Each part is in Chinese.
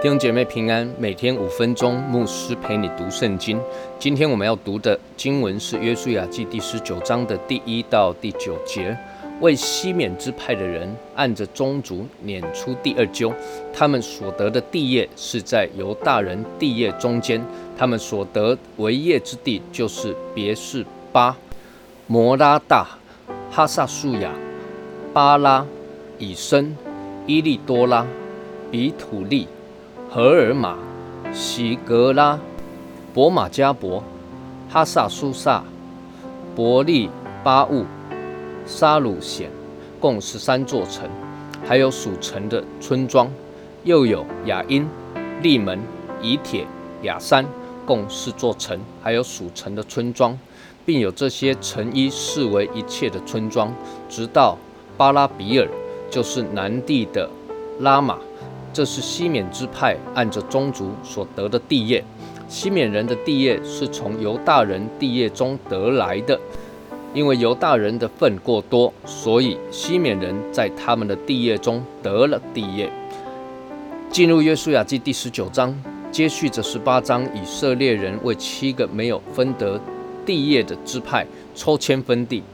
弟兄姐妹平安，每天五分钟，牧师陪你读圣经。今天我们要读的经文是《约书亚记》第十九章的第一到第九节。为西缅支派的人按着宗族撵出第二揪，他们所得的地业是在犹大人地业中间，他们所得为业之地就是别是巴、摩拉大、哈萨素雅、巴拉、以森、伊利多拉、比土利。荷尔玛、喜格拉、博马加伯、哈萨苏萨、伯利巴务、沙鲁显，共十三座城，还有属城的村庄，又有雅因、利门、以铁、雅山，共四座城，还有属城的村庄，并有这些城一视为一切的村庄，直到巴拉比尔，就是南地的拉玛。这是西缅支派按着宗族所得的地业。西缅人的地业是从犹大人地业中得来的，因为犹大人的份过多，所以西缅人在他们的地业中得了地业。进入约书亚记第十九章，接续着十八章，以色列人为七个没有分得地业的支派抽签分地。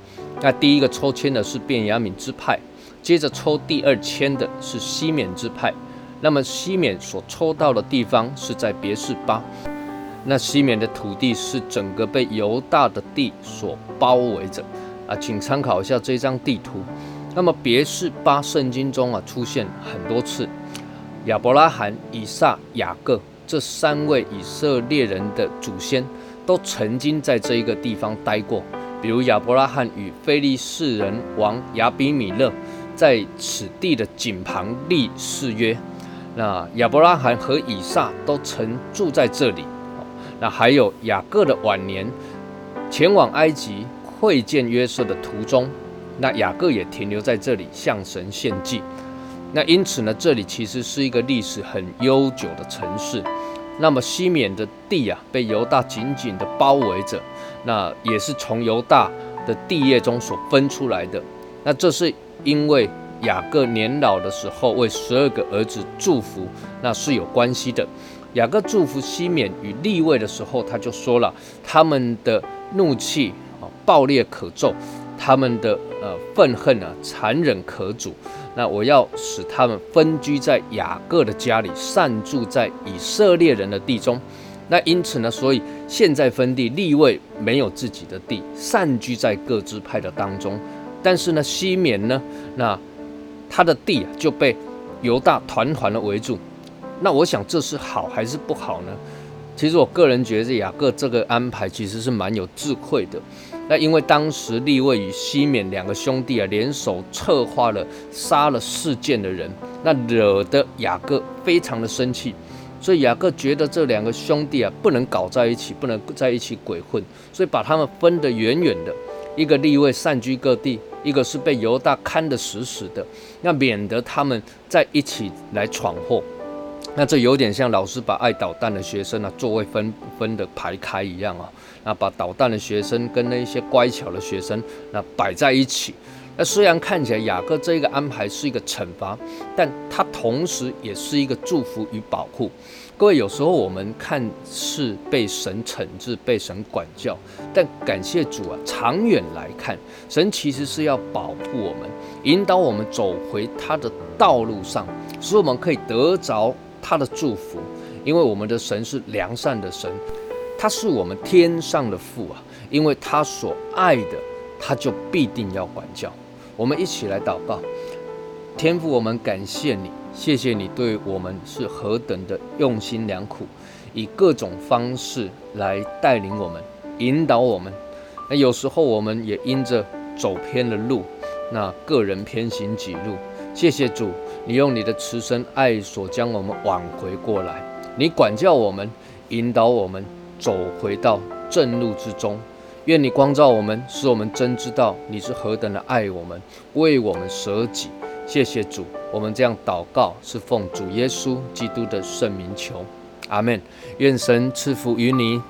那第一个抽签的是便雅悯支派，接着抽第二签的是西缅支派。那么西缅所抽到的地方是在别是巴，那西缅的土地是整个被犹大的地所包围着啊，请参考一下这张地图。那么别是巴圣经中啊出现很多次，亚伯拉罕、以撒、雅各这三位以色列人的祖先都曾经在这一个地方待过，比如亚伯拉罕与非利士人王亚比米勒在此地的井旁立誓约。那亚伯拉罕和以撒都曾住在这里，那还有雅各的晚年前往埃及会见约瑟的途中，那雅各也停留在这里向神献祭。那因此呢，这里其实是一个历史很悠久的城市。那么西缅的地啊，被犹大紧紧的包围着，那也是从犹大的地业中所分出来的。那这是因为。雅各年老的时候为十二个儿子祝福，那是有关系的。雅各祝福西缅与立位的时候，他就说了：他们的怒气啊暴烈可咒，他们的呃愤恨啊残忍可阻。那我要使他们分居在雅各的家里，散住在以色列人的地中。那因此呢，所以现在分地立位没有自己的地，散居在各支派的当中。但是呢，西缅呢，那。他的地就被犹大团团的围住，那我想这是好还是不好呢？其实我个人觉得雅各这个安排其实是蛮有智慧的。那因为当时立位与西缅两个兄弟啊联手策划了杀了事件的人，那惹得雅各非常的生气，所以雅各觉得这两个兄弟啊不能搞在一起，不能在一起鬼混，所以把他们分得远远的。一个立位散居各地，一个是被犹大看得死死的，那免得他们在一起来闯祸。那这有点像老师把爱捣蛋的学生啊座位分分的排开一样啊，那把捣蛋的学生跟那一些乖巧的学生那摆在一起。那虽然看起来雅各这个安排是一个惩罚，但他同时也是一个祝福与保护。各位，有时候我们看似被神惩治、被神管教，但感谢主啊，长远来看，神其实是要保护我们，引导我们走回他的道路上，使我们可以得着他的祝福。因为我们的神是良善的神，他是我们天上的父啊，因为他所爱的，他就必定要管教。我们一起来祷告，天父，我们感谢你。谢谢你对我们是何等的用心良苦，以各种方式来带领我们、引导我们。那有时候我们也因着走偏了路，那个人偏行己路。谢谢主，你用你的慈身爱所将我们挽回过来。你管教我们，引导我们走回到正路之中。愿你光照我们，使我们真知道你是何等的爱我们，为我们舍己。谢谢主，我们这样祷告是奉主耶稣基督的圣名求，阿门。愿神赐福于你。